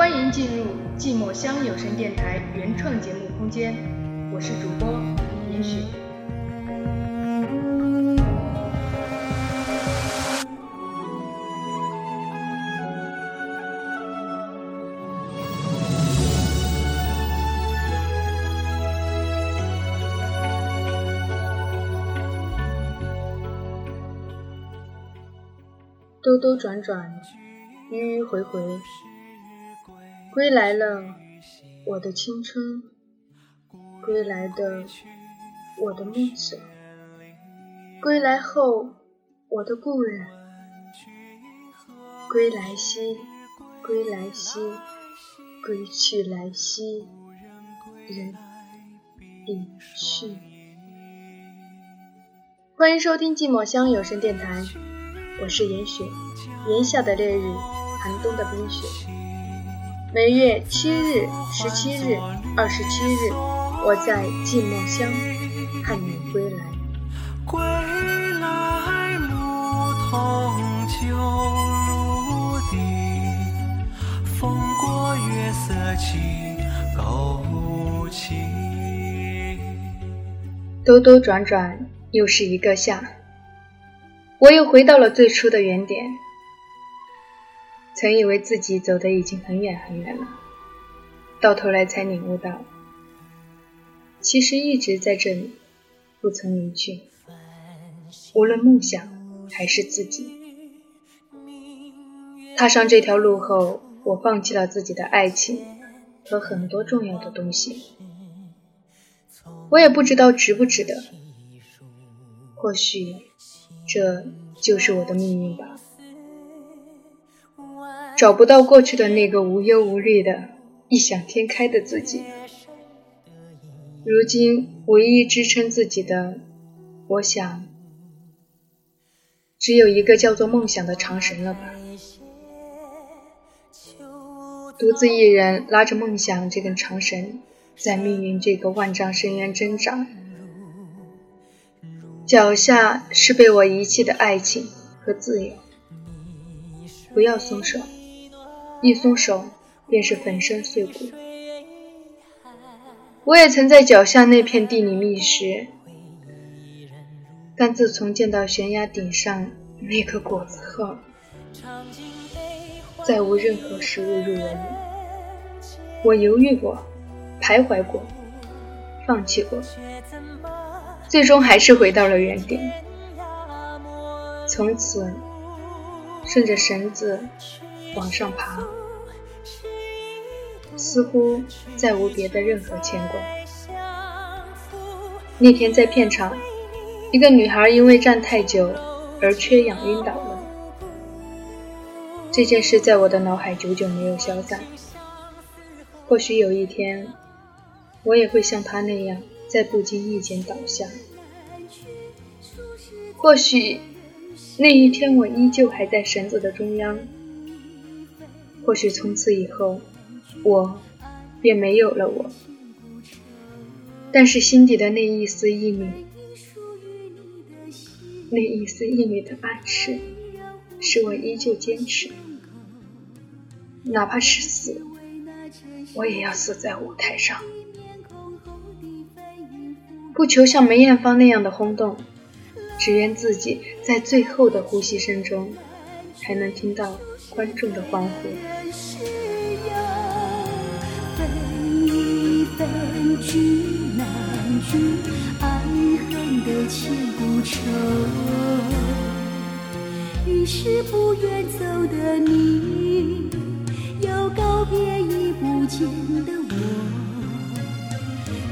欢迎进入寂寞乡有声电台原创节目空间，我是主播严雪。兜兜转转，迂迂回回。归来了，我的青春；归来的，我的梦想；归来后，我的故人。归来兮，归来兮，归去来兮，人已去。欢迎收听寂寞乡有声电台，我是严雪。炎夏的烈日，寒冬的冰雪。每月七日、十七日、二十七日，我在寂寞乡盼你归来。归来，牧童旧路地，风过月色起勾起。兜兜转转，又是一个夏，我又回到了最初的原点。曾以为自己走的已经很远很远了，到头来才领悟到，其实一直在这里，不曾离去。无论梦想还是自己，踏上这条路后，我放弃了自己的爱情和很多重要的东西。我也不知道值不值得，或许这就是我的命运吧。找不到过去的那个无忧无虑的异想天开的自己，如今唯一支撑自己的，我想只有一个叫做梦想的长绳了吧。独自一人拉着梦想这根长绳，在命运这个万丈深渊挣扎，脚下是被我遗弃的爱情和自由，不要松手。一松手，便是粉身碎骨。我也曾在脚下那片地里觅食，但自从见到悬崖顶上那颗果子后，再无任何食物入我眼。我犹豫过，徘徊过，放弃过，最终还是回到了原点。从此，顺着绳子。往上爬，似乎再无别的任何牵挂。那天在片场，一个女孩因为站太久而缺氧晕倒了。这件事在我的脑海久久没有消散。或许有一天，我也会像她那样在不经意间倒下。或许那一天，我依旧还在绳子的中央。或许从此以后，我便没有了我。但是心底的那一丝一缕，那一丝一缕的暗示，使我依旧坚持。哪怕是死，我也要死在舞台上。不求像梅艳芳那样的轰动，只愿自己在最后的呼吸声中，才能听到观众的欢呼。聚难聚，爱恨的千古愁。于是不愿走的你，又告别已不见的我。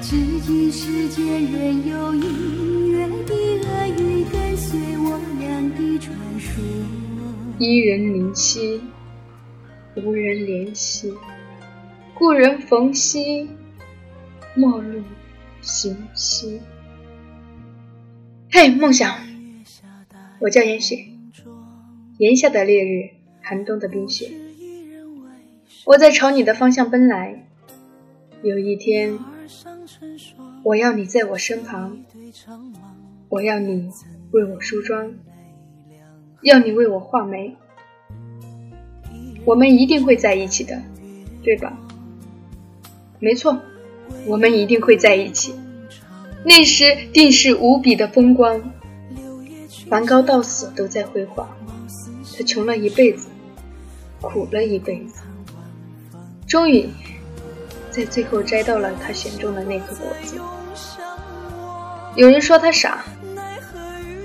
至今世间仍有隐约的恶语跟随。伊人灵犀，无人怜惜，故人逢兮。陌路行兮，嘿，梦想，我叫严雪。炎夏的烈日，寒冬的冰雪，我在朝你的方向奔来。有一天，我要你在我身旁，我要你为我梳妆，要你为我画眉。我们一定会在一起的，对吧？没错，我们一定会在一起。那时定是无比的风光。梵高到死都在绘画，他穷了一辈子，苦了一辈子，终于在最后摘到了他选中的那颗果子。有人说他傻，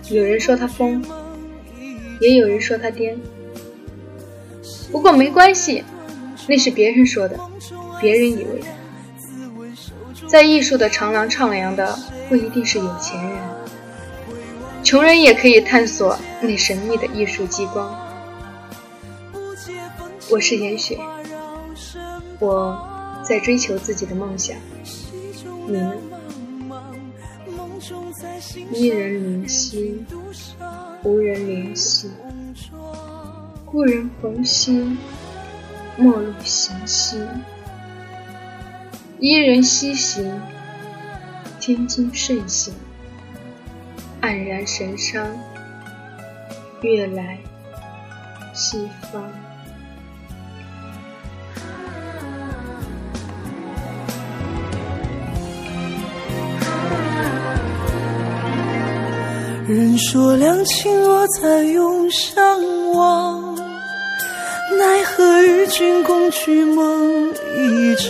有人说他疯，也有人说他癫。不过没关系，那是别人说的，别人以为的。在艺术的长廊徜徉的不一定是有钱人，穷人也可以探索那神秘的艺术激光。我是严雪，我在追求自己的梦想，你呢？一人灵犀，无人怜惜。故人逢兮，陌路行兮。伊人西行，天津甚行，黯然神伤，月来西方。人说两情若在永相忘，奈何与君共聚梦一场。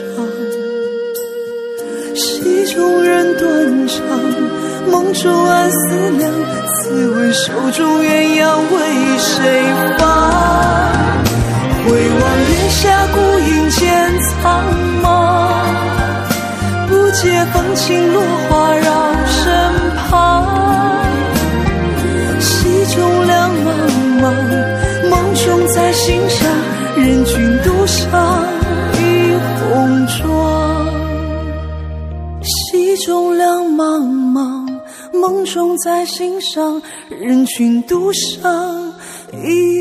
戏中人断肠，梦中暗思量。此问手中鸳鸯为谁放？回望月下孤影渐苍茫，不解风情落花在心上，人君独上一红妆。戏中两茫茫，梦中在心上，人君独上一。